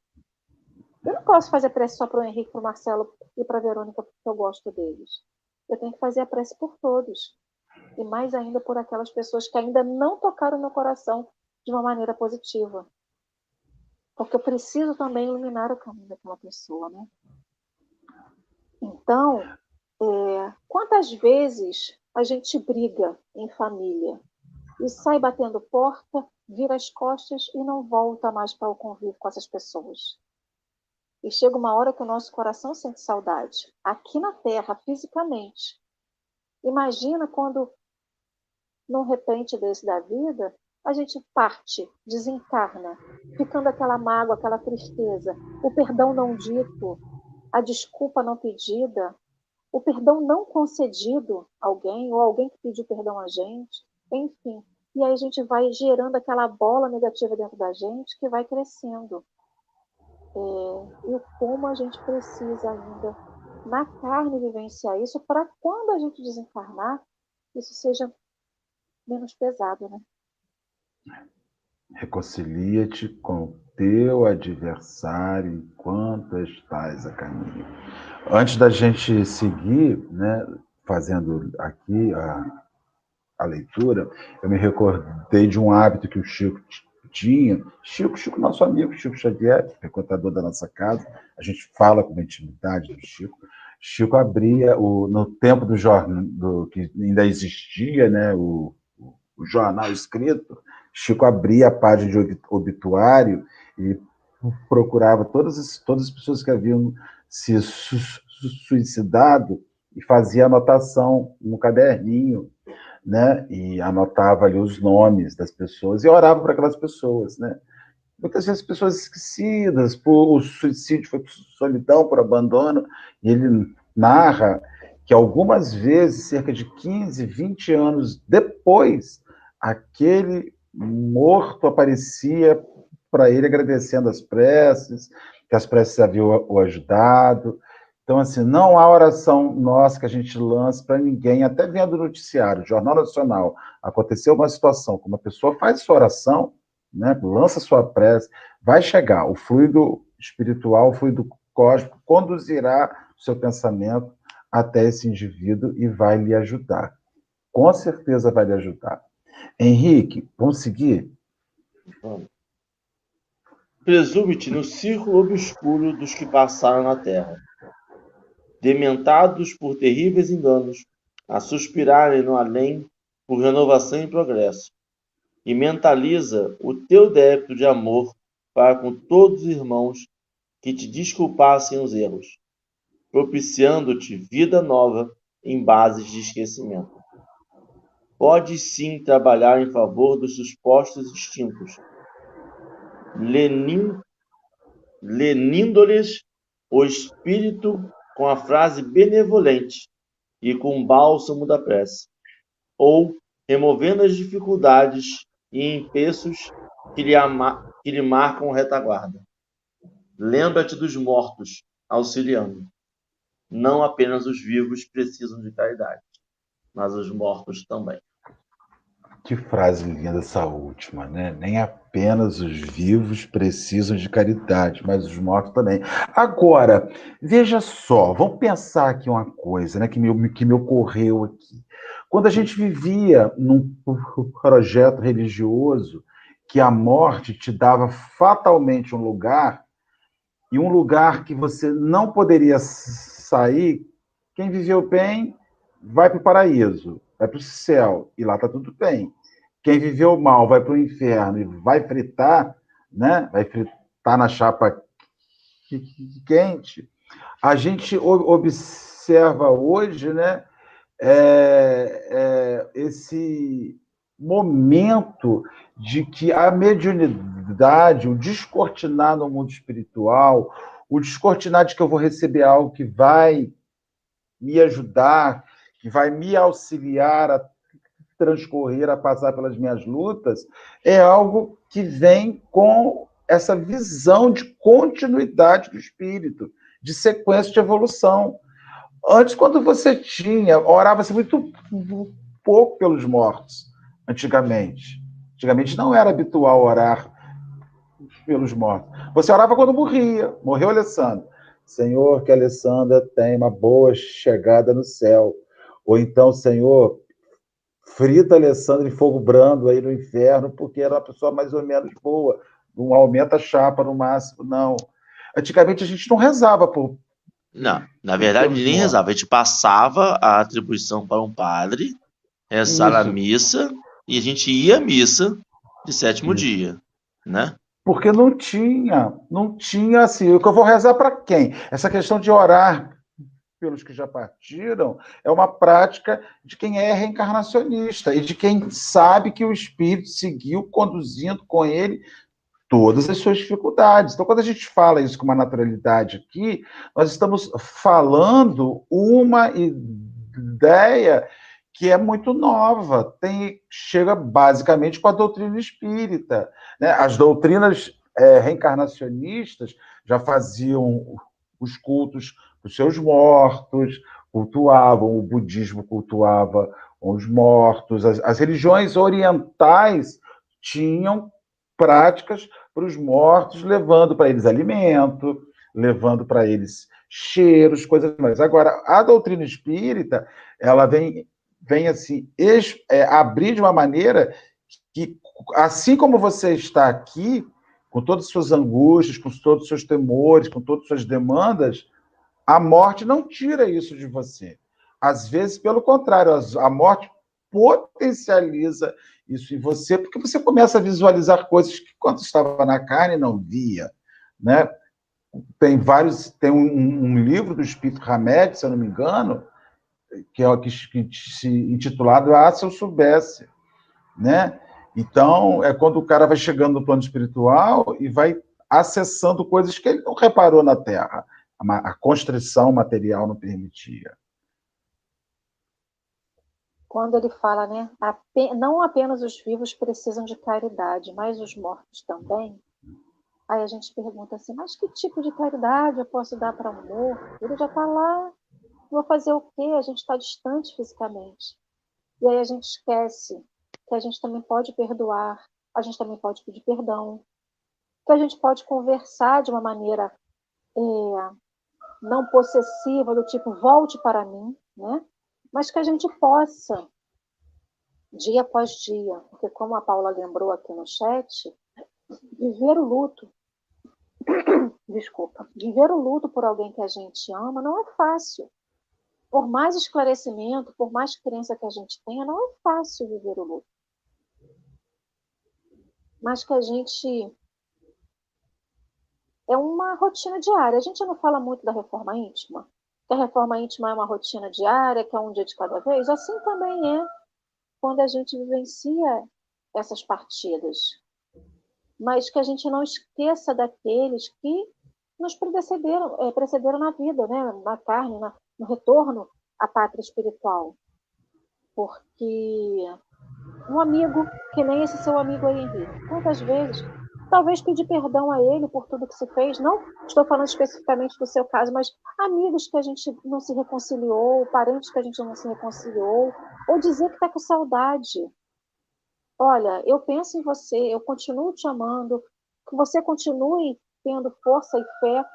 Eu não posso fazer prece só para o Henrique, para o Marcelo e para a Verônica, porque eu gosto deles. Eu tenho que fazer a prece por todos. E mais ainda por aquelas pessoas que ainda não tocaram meu coração de uma maneira positiva. Porque eu preciso também iluminar o caminho daquela pessoa, né? Então, é, quantas vezes a gente briga em família e sai batendo porta, vira as costas e não volta mais para o convívio com essas pessoas? E chega uma hora que o nosso coração sente saudade, aqui na Terra, fisicamente. Imagina quando, num repente desse da vida, a gente parte, desencarna, ficando aquela mágoa, aquela tristeza, o perdão não dito, a desculpa não pedida, o perdão não concedido a alguém, ou alguém que pediu perdão a gente, enfim. E aí a gente vai gerando aquela bola negativa dentro da gente que vai crescendo. É, e como a gente precisa ainda na carne vivenciar isso para quando a gente desencarnar, isso seja menos pesado, né? Reconcilia-te com teu adversário enquanto estás a caminho. Antes da gente seguir, né, fazendo aqui a, a leitura, eu me recordei de um hábito que o Chico tinha. Chico, Chico, nosso amigo Chico Xavier, frequentador da nossa casa, a gente fala com intimidade do Chico. Chico abria o, no tempo do jornal do, que ainda existia, né, o jornal escrito, Chico abria a página de obituário e procurava todas as, todas as pessoas que haviam se su suicidado e fazia anotação no caderninho, né? E anotava ali os nomes das pessoas e orava para aquelas pessoas, né? Muitas vezes pessoas esquecidas por suicídio foi por solidão, por abandono, e ele narra que algumas vezes, cerca de 15, 20 anos depois, aquele morto aparecia para ele agradecendo as preces que as preces haviam o ajudado. Então, assim, não há oração nossa que a gente lance para ninguém, até vendo o noticiário, Jornal Nacional, aconteceu uma situação, como uma pessoa faz sua oração, né, lança sua prece, vai chegar, o fluido espiritual, o fluido cósmico conduzirá o seu pensamento até esse indivíduo e vai lhe ajudar. Com certeza vai lhe ajudar. Henrique, vamos seguir? Vamos. Presume-te no círculo obscuro dos que passaram na terra, dementados por terríveis enganos, a suspirarem no além por renovação e progresso, e mentaliza o teu débito de amor para com todos os irmãos que te desculpassem os erros, propiciando-te vida nova em bases de esquecimento. Podes sim trabalhar em favor dos supostos instintos, lenin, lenindo-lhes o espírito com a frase benevolente e com o bálsamo da prece, ou removendo as dificuldades e empeços que lhe, que lhe marcam retaguarda. Lembra-te dos mortos, auxiliando. Não apenas os vivos precisam de caridade, mas os mortos também. Que frase linda essa última, né? Nem apenas os vivos precisam de caridade, mas os mortos também. Agora, veja só, vamos pensar aqui uma coisa, né, que me, que me ocorreu aqui. Quando a gente vivia num projeto religioso que a morte te dava fatalmente um lugar e um lugar que você não poderia sair, quem viveu bem vai para o paraíso vai para o céu e lá está tudo bem. Quem viveu mal vai para o inferno e vai fritar, né? Vai fritar na chapa quente. A gente observa hoje, né? É, é, esse momento de que a mediunidade, o descortinar no mundo espiritual, o descortinar de que eu vou receber algo que vai me ajudar, que vai me auxiliar a transcorrer, a passar pelas minhas lutas, é algo que vem com essa visão de continuidade do espírito, de sequência de evolução. Antes, quando você tinha, orava-se muito pouco pelos mortos, antigamente. Antigamente não era habitual orar pelos mortos. Você orava quando morria. Morreu Alessandro. Senhor, que Alessandra tenha uma boa chegada no céu. Ou então, Senhor, frita Alessandro em fogo brando aí no inferno, porque era uma pessoa mais ou menos boa. Não aumenta a chapa no máximo, não. Antigamente a gente não rezava por. Não, na verdade nem rezava. A gente passava a atribuição para um padre, rezar a missa, e a gente ia à missa de sétimo Isso. dia, né? Porque não tinha, não tinha assim, o que eu vou rezar para quem? Essa questão de orar pelos que já partiram, é uma prática de quem é reencarnacionista e de quem sabe que o espírito seguiu conduzindo com ele todas as suas dificuldades. Então, quando a gente fala isso com uma naturalidade aqui, nós estamos falando uma ideia que é muito nova, tem chega basicamente com a doutrina espírita. Né? As doutrinas é, reencarnacionistas já faziam os cultos os seus mortos, cultuavam, o budismo cultuava os mortos, as, as religiões orientais tinham práticas para os mortos, levando para eles alimento, levando para eles cheiros, coisas mais. Agora, a doutrina espírita, ela vem, vem assim, é, abrir de uma maneira que, assim como você está aqui, com todas as suas angústias, com todos os seus temores, com todas as suas demandas, a morte não tira isso de você. Às vezes, pelo contrário, a morte potencializa isso em você, porque você começa a visualizar coisas que, quando estava na carne, não via. Né? Tem vários. Tem um, um livro do Espírito Hamed, se eu não me engano, que é que, que se intitulado Ah, se eu soubesse. Né? Então, é quando o cara vai chegando no plano espiritual e vai acessando coisas que ele não reparou na Terra a, construção material não permitia. Quando ele fala, né, não apenas os vivos precisam de caridade, mas os mortos também, Aí a gente pergunta assim, mas que tipo de caridade eu posso dar para um morto? Ele já está lá, vou fazer o quê? A gente está distante fisicamente. E aí a gente esquece que a gente também pode perdoar, a gente também pode pedir perdão, que a gente pode conversar de uma maneira é, não possessiva, do tipo volte para mim, né? mas que a gente possa, dia após dia, porque como a Paula lembrou aqui no chat, viver o luto, desculpa, viver o luto por alguém que a gente ama não é fácil. Por mais esclarecimento, por mais crença que a gente tenha, não é fácil viver o luto. Mas que a gente é uma rotina diária. A gente não fala muito da reforma íntima, que a reforma íntima é uma rotina diária, que é um dia de cada vez. Assim também é quando a gente vivencia essas partidas. Mas que a gente não esqueça daqueles que nos precederam, é, precederam na vida, né? na carne, na, no retorno à pátria espiritual. Porque um amigo, que nem esse seu amigo aí, Henrique, quantas vezes talvez pedir perdão a ele por tudo que se fez. Não estou falando especificamente do seu caso, mas amigos que a gente não se reconciliou, parentes que a gente não se reconciliou, ou dizer que está com saudade. Olha, eu penso em você, eu continuo te amando, que você continue tendo força e fé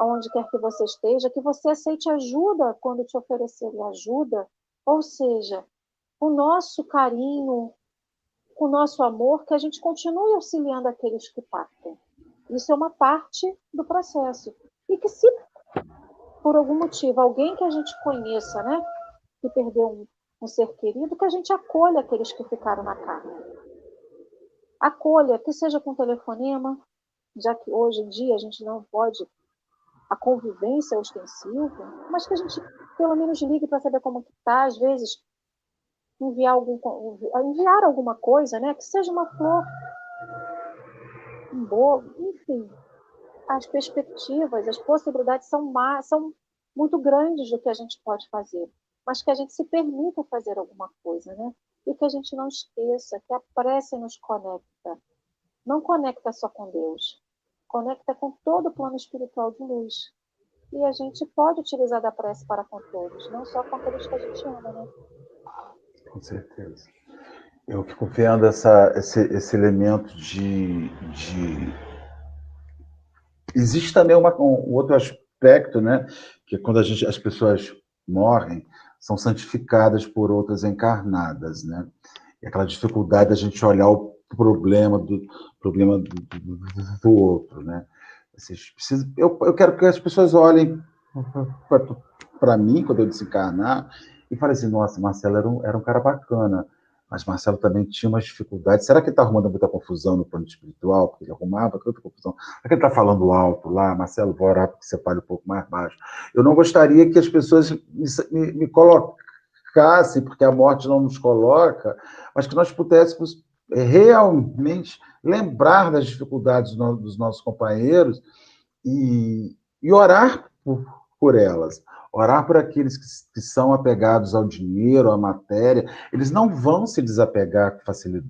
aonde quer que você esteja, que você aceite ajuda quando te oferecerem ajuda, ou seja, o nosso carinho, com o nosso amor, que a gente continue auxiliando aqueles que partem. Isso é uma parte do processo. E que se, por algum motivo, alguém que a gente conheça, né, que perdeu um, um ser querido, que a gente acolha aqueles que ficaram na carne. Acolha, que seja com telefonema, já que hoje em dia a gente não pode a convivência ostensiva, mas que a gente pelo menos ligue para saber como está. Às vezes enviar, algum, enviar alguma coisa, né? que seja uma flor, um bolo, enfim. As perspectivas, as possibilidades são, são muito grandes do que a gente pode fazer, mas que a gente se permita fazer alguma coisa, né? E que a gente não esqueça que a prece nos conecta. Não conecta só com Deus, conecta com todo o plano espiritual de luz. E a gente pode utilizar da prece para com todos, não só com aqueles que a gente ama, né? Com certeza. Eu fico vendo essa, esse, esse elemento de, de. Existe também uma, um outro aspecto, né? Que é quando gente, as pessoas morrem, são santificadas por outras encarnadas, né? E aquela dificuldade da gente olhar o problema do problema do, do, do outro, né? Precisam, eu, eu quero que as pessoas olhem para mim quando eu desencarnar e falei assim, nossa, Marcelo era um, era um cara bacana, mas Marcelo também tinha umas dificuldades. Será que ele está arrumando muita confusão no plano espiritual? Porque ele arrumava tanta confusão. Será que ele está falando alto lá? Marcelo, vou orar porque você fale um pouco mais baixo. Eu não gostaria que as pessoas me, me, me colocassem, porque a morte não nos coloca, mas que nós pudéssemos realmente lembrar das dificuldades dos nossos companheiros e, e orar por, por elas orar por aqueles que, que são apegados ao dinheiro, à matéria, eles não vão se desapegar com facilidade.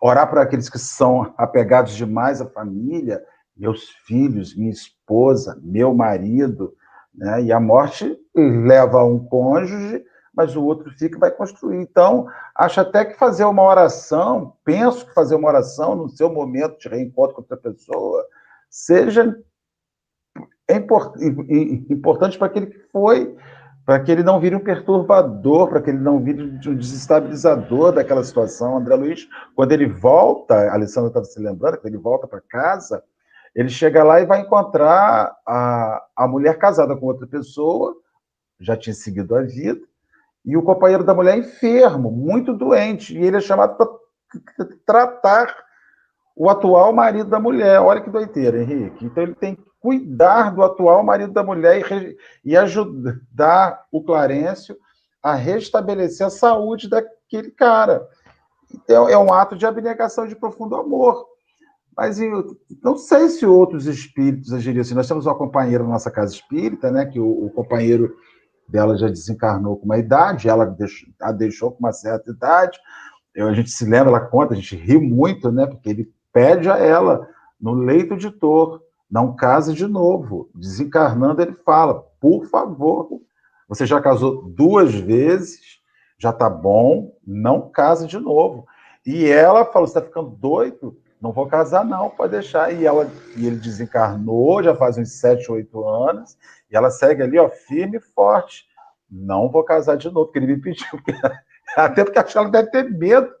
Orar por aqueles que são apegados demais à família, meus filhos, minha esposa, meu marido, né? E a morte leva um cônjuge, mas o outro fica e vai construir. Então, acho até que fazer uma oração, penso que fazer uma oração no seu momento de reencontro com outra pessoa, seja é importante para aquele que foi, para que ele não vire um perturbador, para que ele não vire um desestabilizador daquela situação. André Luiz, quando ele volta, a Alessandra estava se lembrando, quando ele volta para casa, ele chega lá e vai encontrar a, a mulher casada com outra pessoa, já tinha seguido a vida, e o companheiro da mulher enfermo, muito doente, e ele é chamado para tratar o atual marido da mulher. Olha que doideira, Henrique. Então ele tem cuidar do atual marido da mulher e, e ajudar o Clarencio a restabelecer a saúde daquele cara. Então, é um ato de abnegação de profundo amor. Mas eu não sei se outros espíritos agiriam assim. Nós temos uma companheira na nossa casa espírita, né, que o, o companheiro dela já desencarnou com uma idade, ela deixou, a deixou com uma certa idade. Eu, a gente se lembra, ela conta, a gente ri muito, né, porque ele pede a ela, no leito de dor, não case de novo. Desencarnando, ele fala: por favor, você já casou duas vezes, já tá bom, não case de novo. E ela falou: você está ficando doido? Não vou casar, não, pode deixar. E, ela, e ele desencarnou, já faz uns 7, 8 anos, e ela segue ali, ó, firme e forte. Não vou casar de novo, porque ele me pediu. Até porque que ela deve ter medo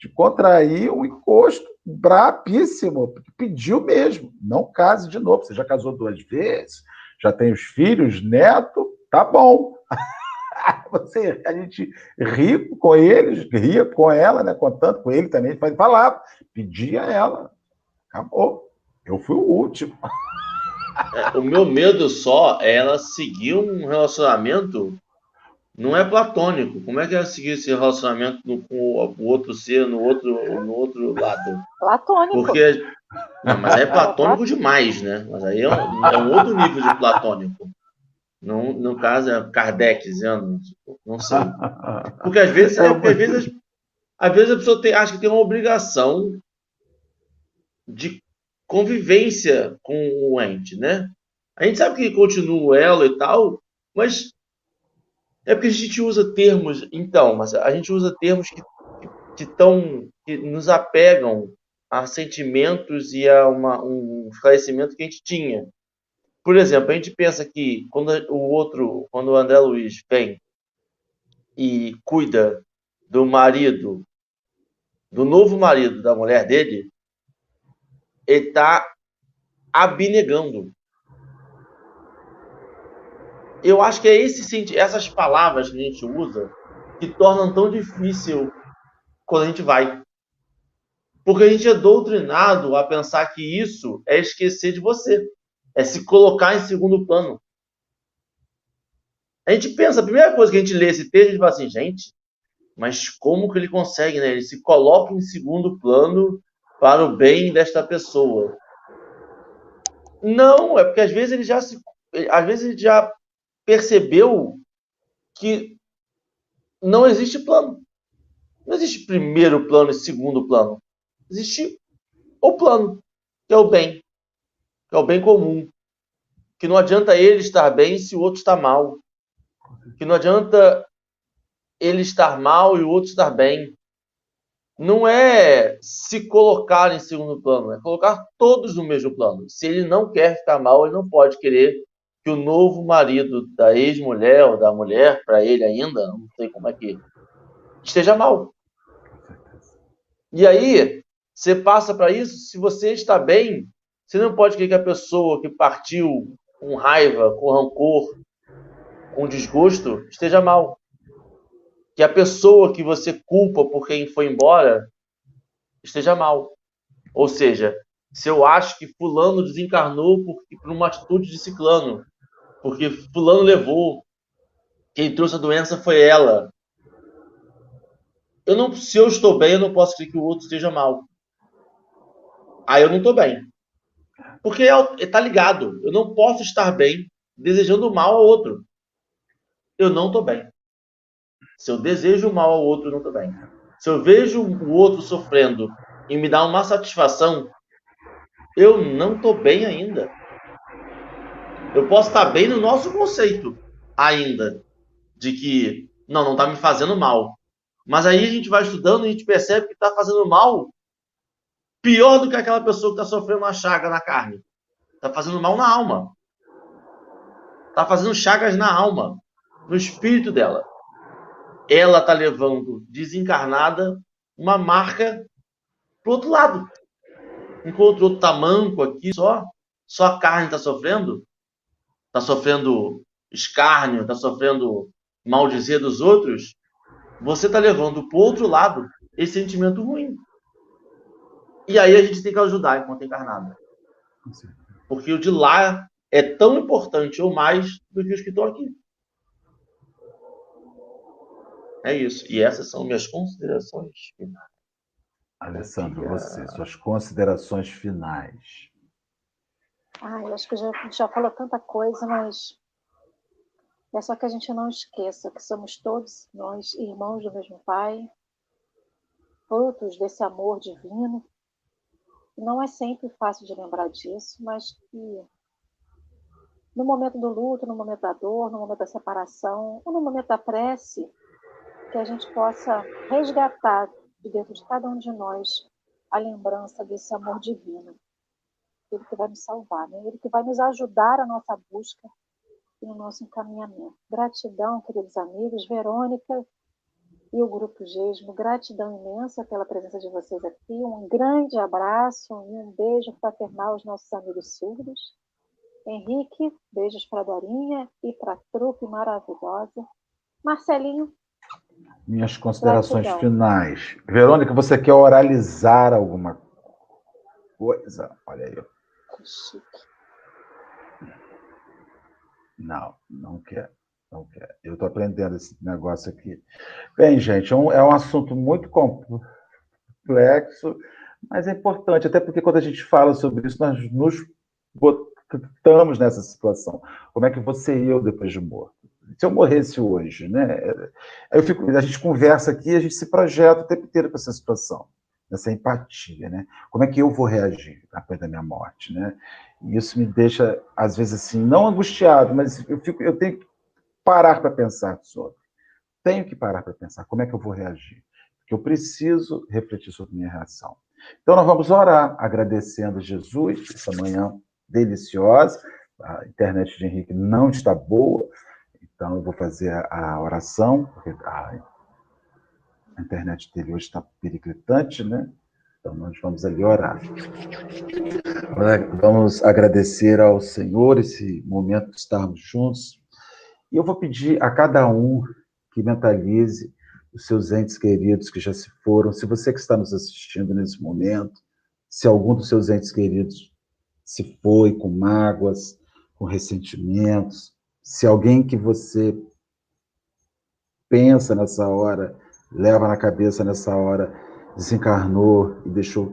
de contrair um encosto brabíssimo. Pediu mesmo, não case de novo. Você já casou duas vezes, já tem os filhos, neto, tá bom. Você, a gente ri com eles, ria com ela, né? Contando com ele também, vai falar, pedia ela. Acabou. Eu fui o último. É, o meu medo só é ela seguir um relacionamento não é platônico. Como é que ela seguir esse relacionamento no, com o outro ser no outro, no outro lado? Platônico. Porque. Não, mas aí é platônico demais, né? Mas aí é um, é um outro nível de platônico. No, no caso, é Kardec dizendo, tipo, não sei. Porque às vezes, é, porque às vezes, às vezes a pessoa tem, acha que tem uma obrigação de convivência com o ente, né? A gente sabe que continua o elo e tal, mas é porque a gente usa termos, então, mas a gente usa termos que, que, tão, que nos apegam a sentimentos e a uma, um esclarecimento que a gente tinha. Por exemplo, a gente pensa que quando o outro, quando o André Luiz vem e cuida do marido, do novo marido da mulher dele, ele está abnegando. Eu acho que é esse, essas palavras que a gente usa que tornam tão difícil quando a gente vai. Porque a gente é doutrinado a pensar que isso é esquecer de você é se colocar em segundo plano. A gente pensa, a primeira coisa que a gente lê esse texto, a gente fala assim, gente, mas como que ele consegue, né? Ele se coloca em segundo plano para o bem desta pessoa. Não, é porque às vezes ele já se, às vezes ele já percebeu que não existe plano. Não existe primeiro plano e segundo plano. Existe o plano, que é o bem que é o bem comum. Que não adianta ele estar bem se o outro está mal. Que não adianta ele estar mal e o outro estar bem. Não é se colocar em segundo plano, é colocar todos no mesmo plano. Se ele não quer ficar mal, ele não pode querer que o novo marido da ex-mulher ou da mulher, para ele ainda, não sei como é que, esteja mal. E aí, você passa para isso, se você está bem, você não pode querer que a pessoa que partiu com raiva, com rancor, com desgosto, esteja mal. Que a pessoa que você culpa por quem foi embora esteja mal. Ou seja, se eu acho que fulano desencarnou por, por uma atitude de ciclano, porque fulano levou, quem trouxe a doença foi ela. Eu não, se eu estou bem, eu não posso querer que o outro esteja mal. Aí eu não estou bem. Porque está é ligado. Eu não posso estar bem desejando mal ao outro. Eu não estou bem. Se eu desejo mal ao outro, eu não estou bem. Se eu vejo o outro sofrendo e me dá uma satisfação, eu não estou bem ainda. Eu posso estar bem no nosso conceito ainda de que não, não está me fazendo mal. Mas aí a gente vai estudando e a gente percebe que está fazendo mal Pior do que aquela pessoa que está sofrendo uma chaga na carne. Está fazendo mal na alma. Está fazendo chagas na alma, no espírito dela. Ela está levando desencarnada uma marca pro outro lado. Enquanto o outro tá manco aqui, só, só a carne está sofrendo, está sofrendo escárnio, está sofrendo maldizer dos outros, você está levando para o outro lado esse sentimento ruim. E aí a gente tem que ajudar enquanto encarnado. Porque o de lá é tão importante ou mais do que os que estão aqui. É isso. E essas são minhas considerações finais. Alessandro, você, suas considerações finais. Eu acho que já, já falou tanta coisa, mas é só que a gente não esqueça que somos todos nós irmãos do mesmo Pai, frutos desse amor divino, Não é sempre fácil de lembrar disso, mas que no momento do luto, no momento da dor, no momento da separação, ou no momento da prece, que a gente possa resgatar de dentro de cada um de nós a lembrança desse amor divino. Ele que vai nos salvar, né? ele que vai nos ajudar a nossa busca e no nosso encaminhamento. Gratidão, queridos amigos, Verônica e o Grupo Gesmo, gratidão imensa pela presença de vocês aqui. Um grande abraço e um beijo fraternal aos nossos amigos surdos. Henrique, beijos para Dorinha e para a trupe maravilhosa. Marcelinho. Minhas considerações gratidão. finais. Verônica, você quer oralizar alguma coisa? Olha aí. Não, não quer. Não quer. Eu estou aprendendo esse negócio aqui. Bem, gente, é um, é um assunto muito complexo, mas é importante, até porque quando a gente fala sobre isso, nós nos botamos nessa situação. Como é que você e eu depois de morto? Se eu morresse hoje, né? Eu fico, a gente conversa aqui, a gente se projeta o tempo inteiro para essa situação, nessa empatia, né? Como é que eu vou reagir após da minha morte, né? E isso me deixa, às vezes, assim, não angustiado, mas eu, fico, eu tenho que parar para pensar sobre. Tenho que parar para pensar como é que eu vou reagir. Porque eu preciso refletir sobre minha reação. Então, nós vamos orar, agradecendo a Jesus essa manhã deliciosa. A internet de Henrique não está boa, então eu vou fazer a oração, porque a internet dele hoje está periclitante, né? Então, nós vamos ali orar. Vamos agradecer ao Senhor esse momento de estarmos juntos. E eu vou pedir a cada um que mentalize os seus entes queridos que já se foram. Se você que está nos assistindo nesse momento, se algum dos seus entes queridos se foi com mágoas, com ressentimentos, se alguém que você pensa nessa hora, leva na cabeça nessa hora, desencarnou e deixou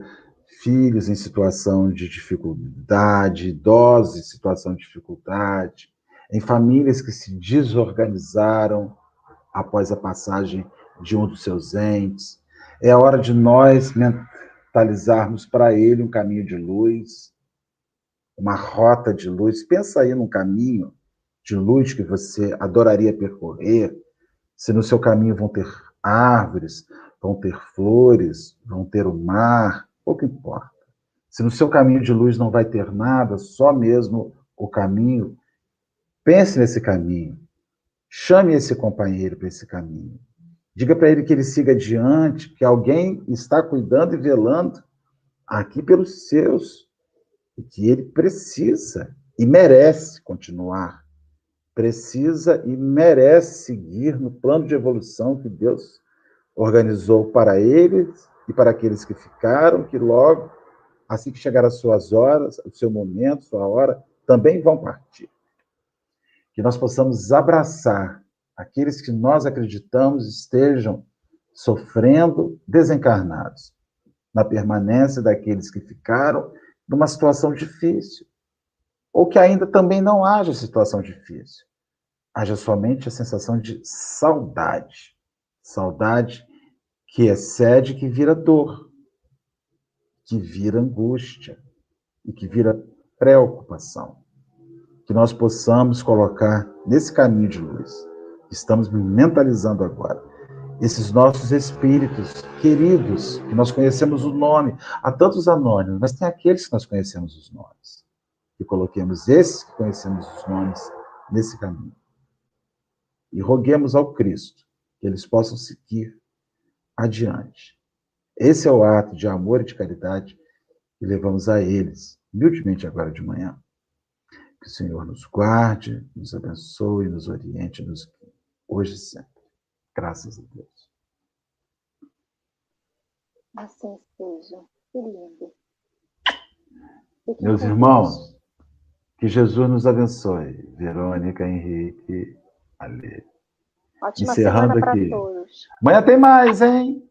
filhos em situação de dificuldade, idosos em situação de dificuldade, em famílias que se desorganizaram após a passagem de um dos seus entes. É a hora de nós mentalizarmos para ele um caminho de luz, uma rota de luz. Pensa aí num caminho de luz que você adoraria percorrer, se no seu caminho vão ter árvores, vão ter flores, vão ter o mar, pouco importa. Se no seu caminho de luz não vai ter nada, só mesmo o caminho, pense nesse caminho. Chame esse companheiro para esse caminho. Diga para ele que ele siga adiante, que alguém está cuidando e velando aqui pelos seus, e que ele precisa e merece continuar. Precisa e merece seguir no plano de evolução que Deus organizou para eles e para aqueles que ficaram, que logo, assim que chegar as suas horas, o seu momento, sua hora, também vão partir. Que nós possamos abraçar aqueles que nós acreditamos estejam sofrendo desencarnados, na permanência daqueles que ficaram numa situação difícil, ou que ainda também não haja situação difícil, haja somente a sensação de saudade. Saudade que excede, que vira dor, que vira angústia e que vira preocupação. Que nós possamos colocar nesse caminho de luz, estamos mentalizando agora, esses nossos espíritos queridos, que nós conhecemos o nome, há tantos anônimos, mas tem aqueles que nós conhecemos os nomes. E coloquemos esses que conhecemos os nomes nesse caminho. E roguemos ao Cristo que eles possam seguir adiante. Esse é o ato de amor e de caridade que levamos a eles, humildemente agora de manhã. Que o Senhor nos guarde, nos abençoe, nos oriente, nos hoje e sempre. Graças a Deus. Assim seja. Que lindo. Meus irmãos, que Jesus nos abençoe. Verônica, Henrique, Ale. Ótima Encerrando semana para todos. Amanhã tem mais, hein?